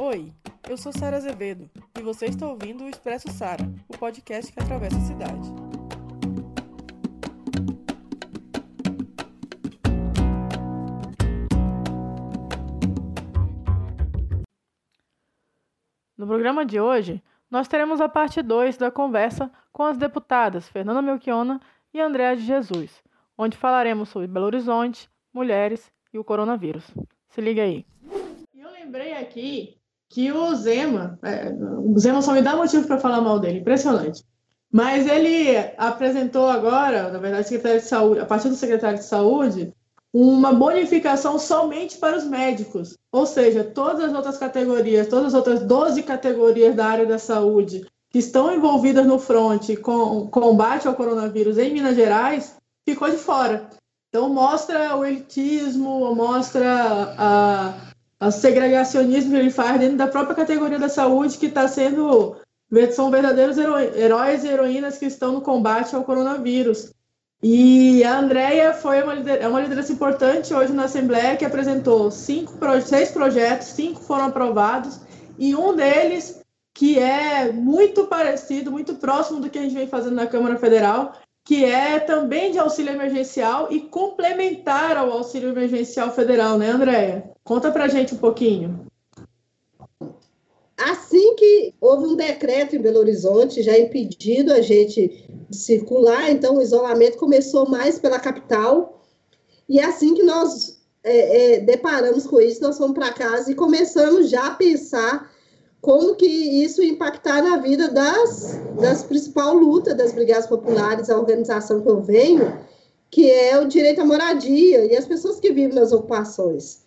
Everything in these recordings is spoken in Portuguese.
Oi, eu sou Sara Azevedo e você está ouvindo o Expresso Sara, o podcast que atravessa a cidade. No programa de hoje, nós teremos a parte 2 da conversa com as deputadas Fernanda Melchiona e Andréa de Jesus, onde falaremos sobre Belo Horizonte, mulheres e o coronavírus. Se liga aí. Eu lembrei aqui que o Zema, é, o Zema só me dá motivo para falar mal dele, impressionante. Mas ele apresentou agora, na verdade, secretário de saúde, a partir do secretário de saúde, uma bonificação somente para os médicos. Ou seja, todas as outras categorias, todas as outras 12 categorias da área da saúde que estão envolvidas no fronte com combate ao coronavírus em Minas Gerais, ficou de fora. Então mostra o elitismo, mostra a, a segregacionismo que ele faz dentro da própria categoria da saúde, que está sendo. São verdadeiros heróis e heroínas que estão no combate ao coronavírus. E a Andrea foi uma, é uma liderança importante hoje na Assembleia, que apresentou cinco, seis projetos, cinco foram aprovados, e um deles, que é muito parecido, muito próximo do que a gente vem fazendo na Câmara Federal, que é também de auxílio emergencial e complementar ao auxílio emergencial federal, né, Andréia? Conta pra gente um pouquinho. Assim que houve um decreto em Belo Horizonte, já impedindo a gente de circular, então o isolamento começou mais pela capital, e é assim que nós é, é, deparamos com isso, nós fomos para casa e começamos já a pensar como que isso impactar na vida das, das principal luta das brigadas populares, a organização que eu venho, que é o direito à moradia e as pessoas que vivem nas ocupações.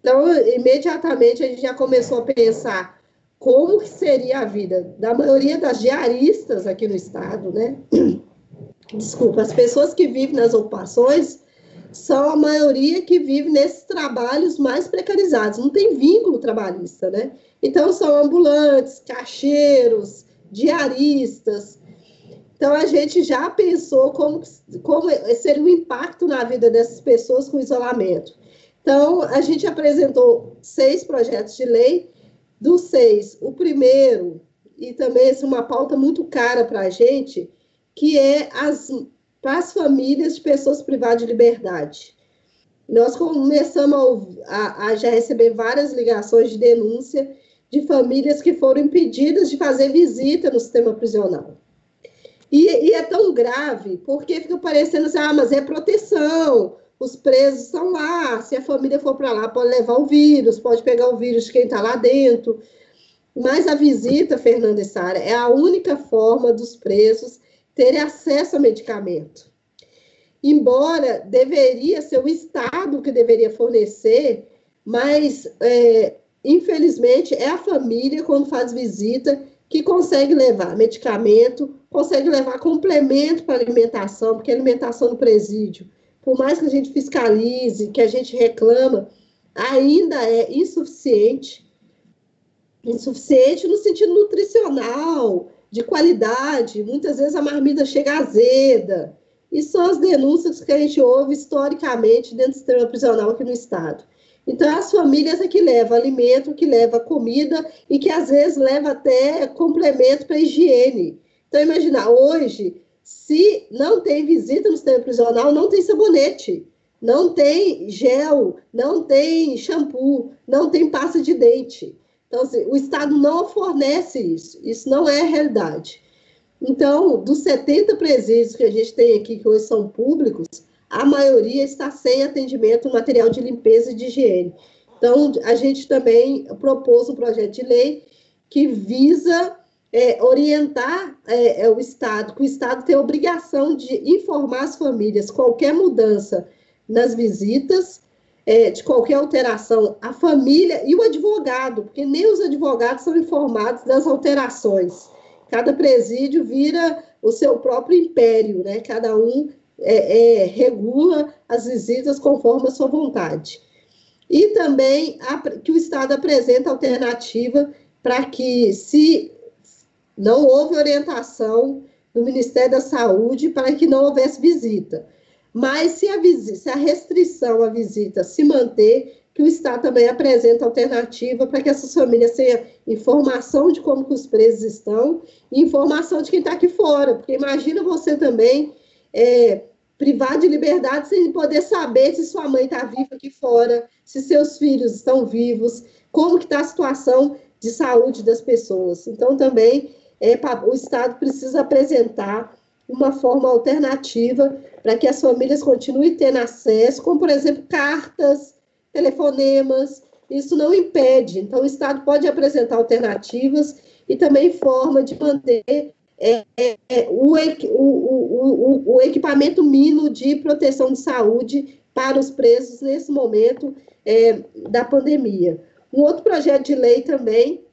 Então, imediatamente a gente já começou a pensar como que seria a vida da maioria das diaristas aqui no estado, né? Desculpa, as pessoas que vivem nas ocupações são a maioria que vive nesses trabalhos mais precarizados, não tem vínculo trabalhista, né? Então, são ambulantes, caixeiros, diaristas. Então, a gente já pensou como, como seria o impacto na vida dessas pessoas com isolamento. Então, a gente apresentou seis projetos de lei. Dos seis, o primeiro, e também é uma pauta muito cara para a gente, que é as, para as famílias de pessoas privadas de liberdade. Nós começamos a, a, já receber várias ligações de denúncia de famílias que foram impedidas de fazer visita no sistema prisional. E, e, é tão grave, porque fica parecendo assim, ah, mas é proteção, os presos estão lá, se a família for para lá, pode levar o vírus, pode pegar o vírus de quem está lá dentro. Mas a visita, Fernanda e Sara, é a única forma dos presos terem acesso a medicamento. Embora deveria ser o Estado que deveria fornecer, mas é, infelizmente, é a família, quando faz visita, que consegue levar medicamento, consegue levar complemento para alimentação, porque a alimentação no presídio, por mais que a gente fiscalize, que a gente reclama, ainda é insuficiente. Insuficiente no sentido nutricional, de qualidade. Muitas vezes a marmita chega azeda. E são as denúncias que a gente ouve historicamente dentro do sistema prisional aqui no Estado. Então, é as famílias é que levam alimento, que leva comida e que às vezes leva até complemento para higiene. Então, imagina, hoje, se não tem visita no sistema prisional, não tem sabonete, não tem gel, não tem shampoo, não tem pasta de dente. Então, assim, o Estado não fornece isso, isso não é realidade. Então, dos 70 presídios que a gente tem aqui, que hoje são públicos, a maioria está sem atendimento material de limpeza e de higiene. Então, a gente também propôs um projeto de lei que visa é, orientar é, é, o Estado, que o Estado tem a obrigação de informar as famílias qualquer mudança nas visitas, é, de qualquer alteração, a família e o advogado, porque nem os advogados são informados das alterações. Cada presídio vira o seu próprio império, né? Cada um é, é, regula as visitas conforme a sua vontade. E também a, que o Estado apresenta alternativa para que, se não houve orientação do Ministério da Saúde, para que não houvesse visita. Mas se a, se a restrição à visita se manter, que o Estado também apresenta alternativa para que essas famílias tenham informação de como os presos estão e informação de quem está aqui fora. Porque imagina você também é, privar de liberdade sem poder saber se sua mãe está viva aqui fora, se seus filhos estão vivos, como que está a situação de saúde das pessoas. Então, também, é, o Estado precisa apresentar uma forma alternativa para que as famílias continuem tendo acesso, como, por exemplo, cartas, telefonemas, isso não impede. Então, o Estado pode apresentar alternativas e também forma de manter é, é, é o, o, o, o, equipamento mínimo de proteção de saúde para os presos nesse momento é, da pandemia. Um outro projeto de lei também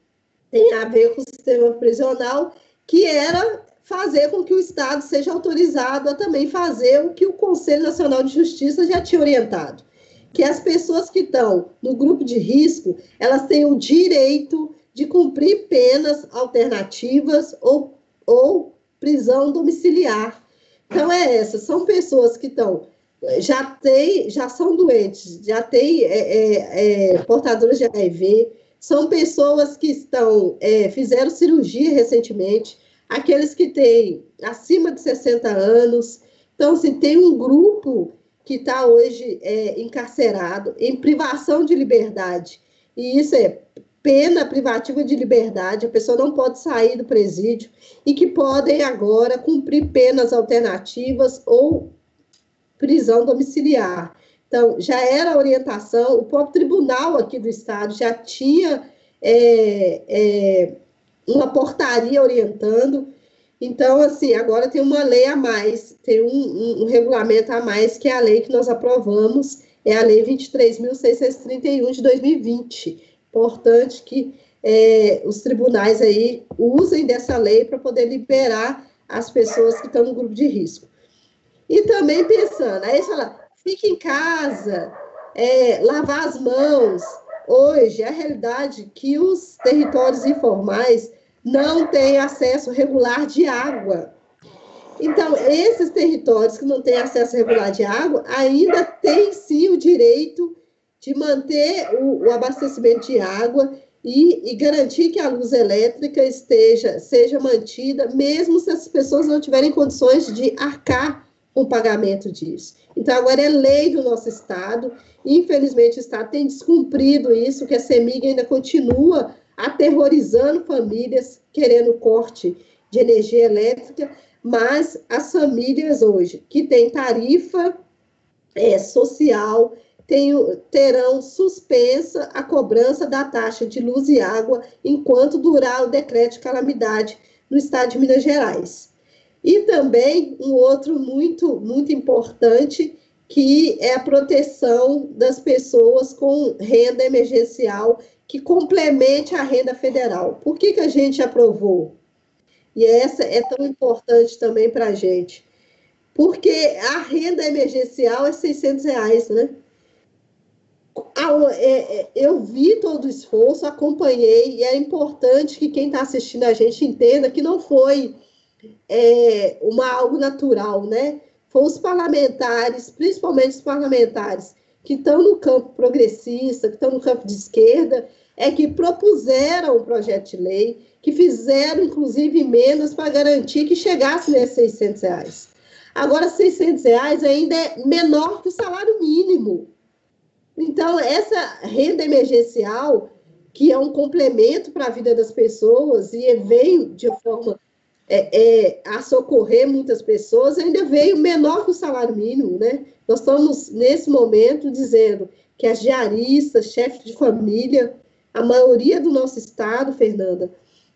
tem a ver com o sistema prisional, que era fazer com que o Estado seja autorizado a também fazer o que o Conselho Nacional de Justiça já tinha orientado, que as pessoas que estão no grupo de risco, elas têm o direito de cumprir penas alternativas ou, ou prisão domiciliar. Então é essa, são pessoas que estão já tem, já são doentes, já têm é, é, é, portadores de HIV, são pessoas que estão, é, fizeram cirurgia recentemente, aqueles que têm acima de 60 anos. Então, assim, tem um grupo que está hoje é, encarcerado em privação de liberdade. E isso é pena privativa de liberdade, a pessoa não pode sair do presídio e que podem agora cumprir penas alternativas ou prisão domiciliar. Então, já era a orientação, o próprio tribunal aqui do Estado já tinha é, é, uma portaria orientando. Então, assim, agora tem uma lei a mais, tem um, um, um regulamento a mais, que é a lei que nós aprovamos, é a Lei 23.631 de 2020. Importante que é, os tribunais aí usem dessa lei para poder liberar as pessoas que estão no grupo de risco. E também pensando, aí você fala, fica em casa, é, lavar as mãos. Hoje, é a realidade que os territórios informais não têm acesso regular de água. Então, esses territórios que não têm acesso regular de água ainda têm sim o direito de manter o, o abastecimento de água e, e, garantir que a luz elétrica esteja seja mantida, mesmo se as pessoas não tiverem condições de arcar com o pagamento disso. Então, agora é lei do nosso Estado. Infelizmente, o Estado tem descumprido isso, que a CEMIG ainda continua aterrorizando famílias, querendo corte de energia elétrica, mas as famílias hoje que têm tarifa é, social tem, terão suspensa a cobrança da taxa de luz e água enquanto durar o decreto de calamidade no estado de Minas Gerais. E também um outro muito, muito importante, que é a proteção das pessoas com renda emergencial, que complemente a renda federal. Por que, que a gente aprovou? E essa é tão importante também para a gente. Porque a renda emergencial é 600 reais, né? É, é, eu vi todo o esforço, acompanhei, e é importante que quem está assistindo a gente entenda que não foi é, uma algo natural, né? Foram os parlamentares, principalmente os parlamentares que estão no campo progressista, que estão no campo de esquerda, é que propuseram o projeto de lei, que fizeram, inclusive, emendas para garantir que chegasse nesses 600 reais. Agora, 600 reais ainda é menor que o salário mínimo. Então, essa renda emergencial, que é um complemento para a vida das pessoas e vem de forma é, é, a socorrer muitas pessoas, ainda veio menor que o salário mínimo, né? Nós estamos, nesse momento, dizendo que as diaristas, chefes de família, a maioria do nosso estado, Fernanda,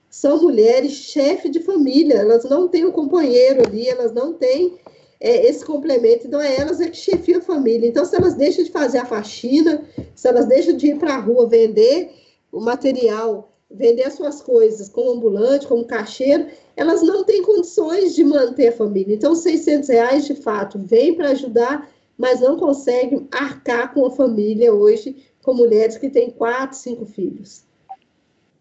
são mulheres chefe de família, elas não têm um companheiro ali, elas não têm é, esse complemento, então é elas é que chefiam a família. Então, se elas deixam de fazer a faxina, se elas deixam de ir para a rua vender o material vender as suas coisas como ambulante, como caixeiro, elas não têm condições de manter a família. Então, 600 reais, de fato, vem para ajudar, mas não conseguem arcar com a família hoje, com mulheres que têm quatro, cinco filhos.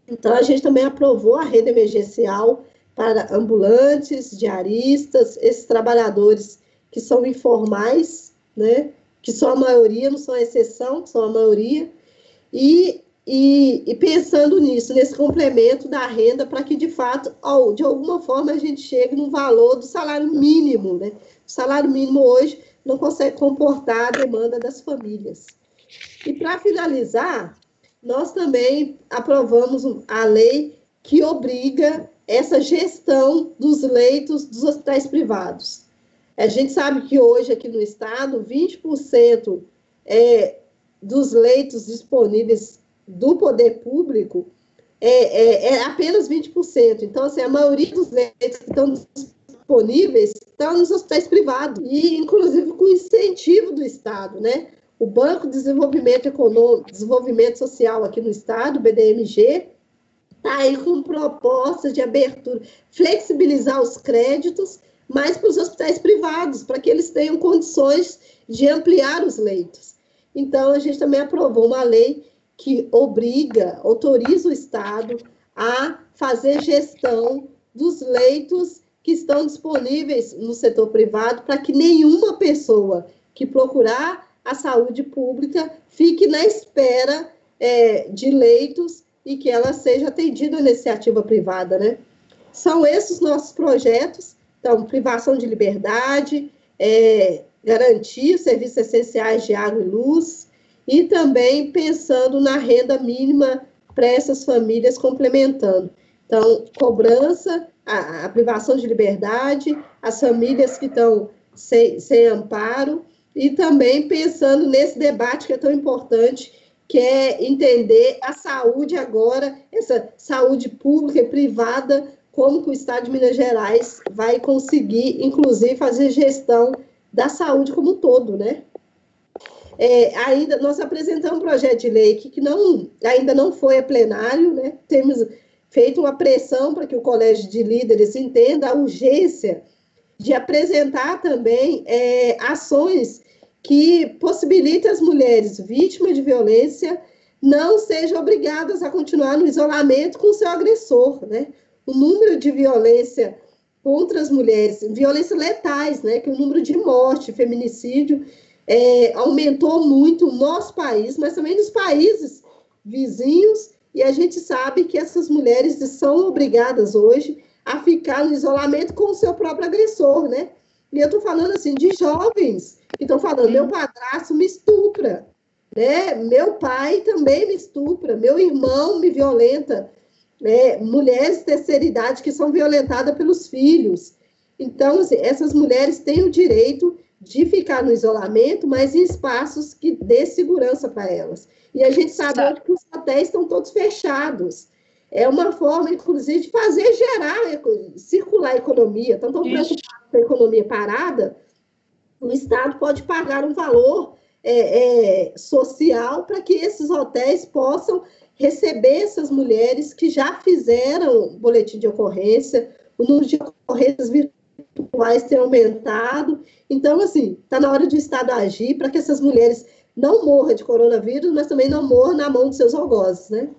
Então, a gente também aprovou a rede emergencial para ambulantes, diaristas, esses trabalhadores que são informais, né? Que são a maioria, não são a exceção, são a maioria. E, e, e pensando nisso, nesse complemento da renda, para que de fato, de alguma forma, a gente chegue no valor do salário mínimo, né? O salário mínimo hoje não consegue comportar a demanda das famílias. E para finalizar, nós também aprovamos a lei que obriga essa gestão dos leitos dos hospitais privados. A gente sabe que hoje aqui no estado, 20% é, dos leitos disponíveis do poder público é, é, é, apenas 20%. Então, assim, a maioria dos leitos que estão disponíveis estão nos hospitais privados, e inclusive com incentivo do Estado, né? O Banco de Desenvolvimento Econômico, Desenvolvimento Social aqui no Estado, BDMG, está aí com propostas de abertura, flexibilizar os créditos, mas para os hospitais privados, para que eles tenham condições de ampliar os leitos. Então, a gente também aprovou uma lei que obriga, autoriza o Estado a fazer gestão dos leitos que estão disponíveis no setor privado para que nenhuma pessoa que procurar a saúde pública fique na espera é, de leitos e que ela seja atendida na iniciativa privada, né? São esses nossos projetos, então, privação de liberdade, é, garantir serviços essenciais de água e luz, e também pensando na renda mínima para essas famílias complementando. Então, cobrança, a, a, privação de liberdade, as famílias que estão sem, sem amparo, e também pensando nesse debate que é tão importante, que é entender a saúde agora, essa saúde pública e privada, como que o Estado de Minas Gerais vai conseguir, inclusive, fazer gestão da saúde como um todo, né? É, ainda nós apresentamos um projeto de lei que, que não, ainda não foi a plenário, né? Temos feito uma pressão para que o Colégio de Líderes entenda a urgência de apresentar também é, ações que possibilitem as mulheres vítimas de violência não sejam obrigadas a continuar no isolamento com seu agressor, né? O número de violência contra as mulheres, violências letais, né? Que o número de morte, feminicídio é, aumentou muito no nosso país, mas também nos países vizinhos, e a gente sabe que essas mulheres são obrigadas hoje a ficar no isolamento com o seu próprio agressor, né? E eu estou falando assim de jovens que estão falando, meu padrasto me estupra, né? Meu pai também me estupra, meu irmão me violenta, né? Mulheres de terceira idade que são violentadas pelos filhos. Então, assim, essas mulheres têm o direito de ficar no isolamento, mas em espaços que dê segurança para elas. E a gente sabe hoje que os hotéis estão todos fechados. É uma forma, inclusive, de fazer gerar, circular a economia. Estão tão preocupados com a economia parada, o Estado pode pagar um valor é, é, social para que esses hotéis possam receber essas mulheres que já fizeram boletim de ocorrência, o número de ocorrências virtuais tem aumentado. Então, assim, está na hora do Estado agir para que essas mulheres não morram de coronavírus, mas também não morram na mão dos seus algozes, né?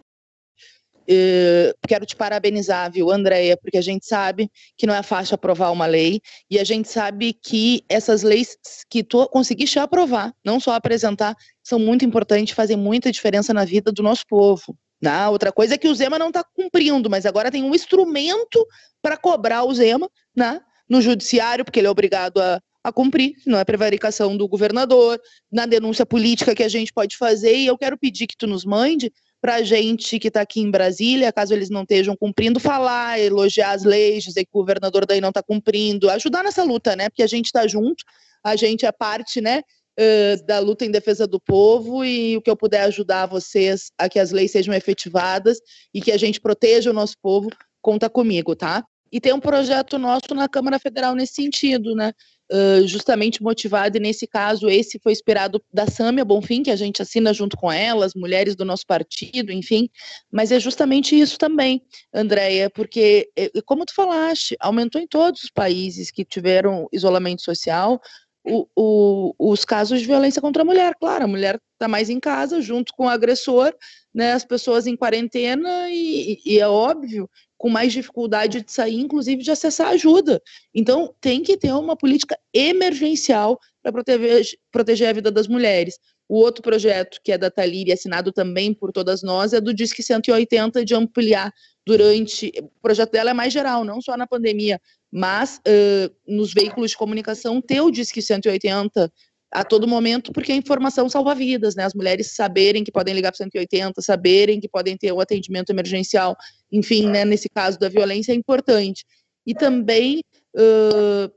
Uh, quero te parabenizar, viu, Andréia, porque a gente sabe que não é fácil aprovar uma lei e a gente sabe que essas leis que tu conseguiste aprovar, não só apresentar, são muito importantes, fazem muita diferença na vida do nosso povo. Né? Outra coisa é que o Zema não está cumprindo, mas agora tem um instrumento para cobrar o Zema né? No judiciário, porque ele é obrigado a, a cumprir, não é prevaricação do governador, na denúncia política que a gente pode fazer, e eu quero pedir que tu nos mande para a gente que está aqui em Brasília, caso eles não estejam cumprindo, falar, elogiar as leis, dizer que o governador daí não está cumprindo, ajudar nessa luta, né? Porque a gente está junto, a gente é parte, né? Uh, da luta em defesa do povo e o que eu puder ajudar vocês a que as leis sejam efetivadas e que a gente proteja o nosso povo, conta comigo, tá? E tem um projeto nosso na Câmara Federal nesse sentido, né? Uh, justamente motivado, e nesse caso, esse foi inspirado da Sâmia Bonfim, que a gente assina junto com elas, mulheres do nosso partido, enfim, mas é justamente isso também, Andréia, porque, como tu falaste, aumentou em todos os países que tiveram isolamento social, o, o, os casos de violência contra a mulher. Claro, a mulher está mais em casa, junto com o agressor, né, as pessoas em quarentena, e, e é óbvio com mais dificuldade de sair, inclusive de acessar ajuda. Então, tem que ter uma política emergencial para proteger, proteger a vida das mulheres. O outro projeto, que é da Talíria, assinado também por todas nós, é do Disque 180, de ampliar durante. O projeto dela é mais geral, não só na pandemia, mas uh, nos veículos de comunicação, ter o Disque 180 a todo momento, porque a informação salva vidas, né? As mulheres saberem que podem ligar para 180, saberem que podem ter o atendimento emergencial, enfim, né, nesse caso da violência é importante. E também uh,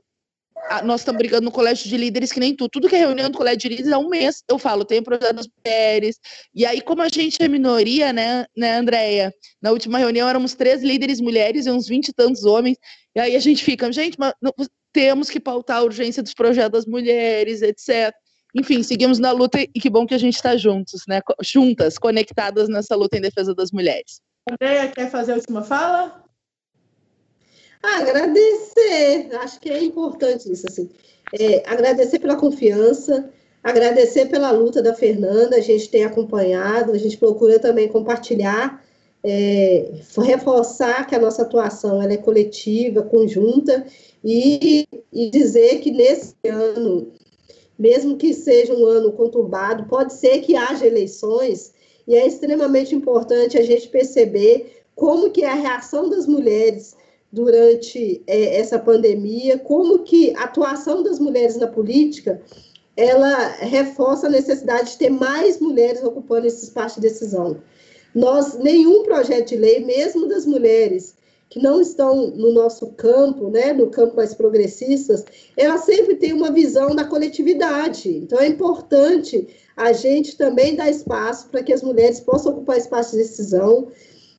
nós estamos brigando no colégio de líderes que nem tu. Tudo que é reunião do colégio de líderes é um mês. Eu falo, tem projeto das mulheres. E aí, como a gente é minoria, né, né, Andréia? Na última reunião éramos três líderes mulheres e uns vinte e tantos homens. E aí a gente fica, gente, mas temos que pautar a urgência dos projetos das mulheres, etc. Enfim, seguimos na luta e que bom que a gente está juntos, né? Juntas, conectadas nessa luta em defesa das mulheres. Andréia, quer fazer a última fala? Agradecer, acho que é importante isso, assim. É, agradecer pela confiança, agradecer pela luta da Fernanda, a gente tem acompanhado, a gente procura também compartilhar, é, reforçar que a nossa atuação ela é coletiva, conjunta, e, e dizer que nesse ano, mesmo que seja um ano conturbado, pode ser que haja eleições, e é extremamente importante a gente perceber como que é a reação das mulheres durante é, essa pandemia, como que a atuação das mulheres na política ela reforça a necessidade de ter mais mulheres ocupando esse espaço de decisão. Nós, nenhum projeto de lei, mesmo das mulheres que não estão no nosso campo, né, no campo mais progressistas, elas sempre têm uma visão da coletividade. Então é importante a gente também dar espaço para que as mulheres possam ocupar espaço de decisão,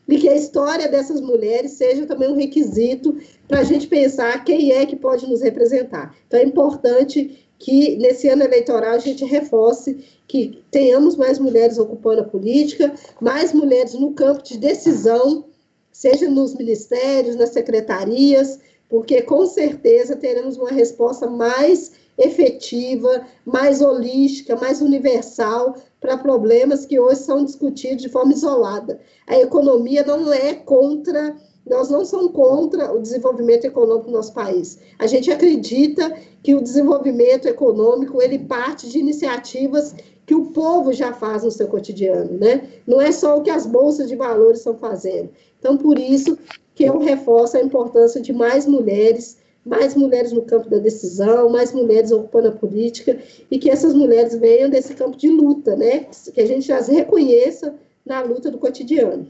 e que a história dessas mulheres seja também um requisito para a gente pensar quem é que pode nos representar. Então, é importante que nesse ano eleitoral a gente reforce que tenhamos mais mulheres ocupando a política, mais mulheres no campo de decisão, seja nos ministérios, nas secretarias, porque com certeza teremos uma resposta mais efetiva, mais holística, mais universal para problemas que hoje são discutidos de forma isolada. A economia não é contra, nós não somos contra o desenvolvimento econômico do nosso país. A gente acredita que o desenvolvimento econômico ele parte de iniciativas que o povo já faz no seu cotidiano, né? Não é só o que as bolsas de valores estão fazendo. Então, por isso que eu reforço a importância de mais mulheres mais mulheres no campo da decisão, mais mulheres ocupando a política, e que essas mulheres venham desse campo de luta, né? Que a gente as reconheça na luta do cotidiano.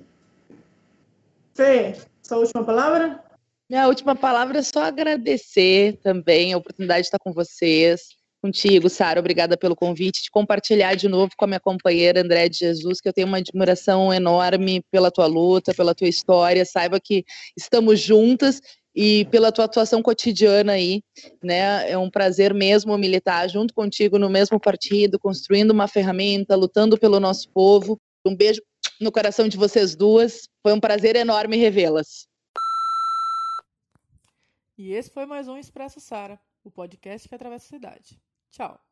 Fê, sua última palavra? Minha última palavra é só agradecer também a oportunidade de estar com vocês, contigo, Sara. Obrigada pelo convite, de compartilhar de novo com a minha companheira André de Jesus, que eu tenho uma admiração enorme pela tua luta, pela tua história. Saiba que estamos juntas e pela tua atuação cotidiana aí, né? É um prazer mesmo militar junto contigo no mesmo partido, construindo uma ferramenta, lutando pelo nosso povo. Um beijo no coração de vocês duas. Foi um prazer enorme revê-las. E esse foi mais um Expresso Sara, o podcast que atravessa a cidade. Tchau.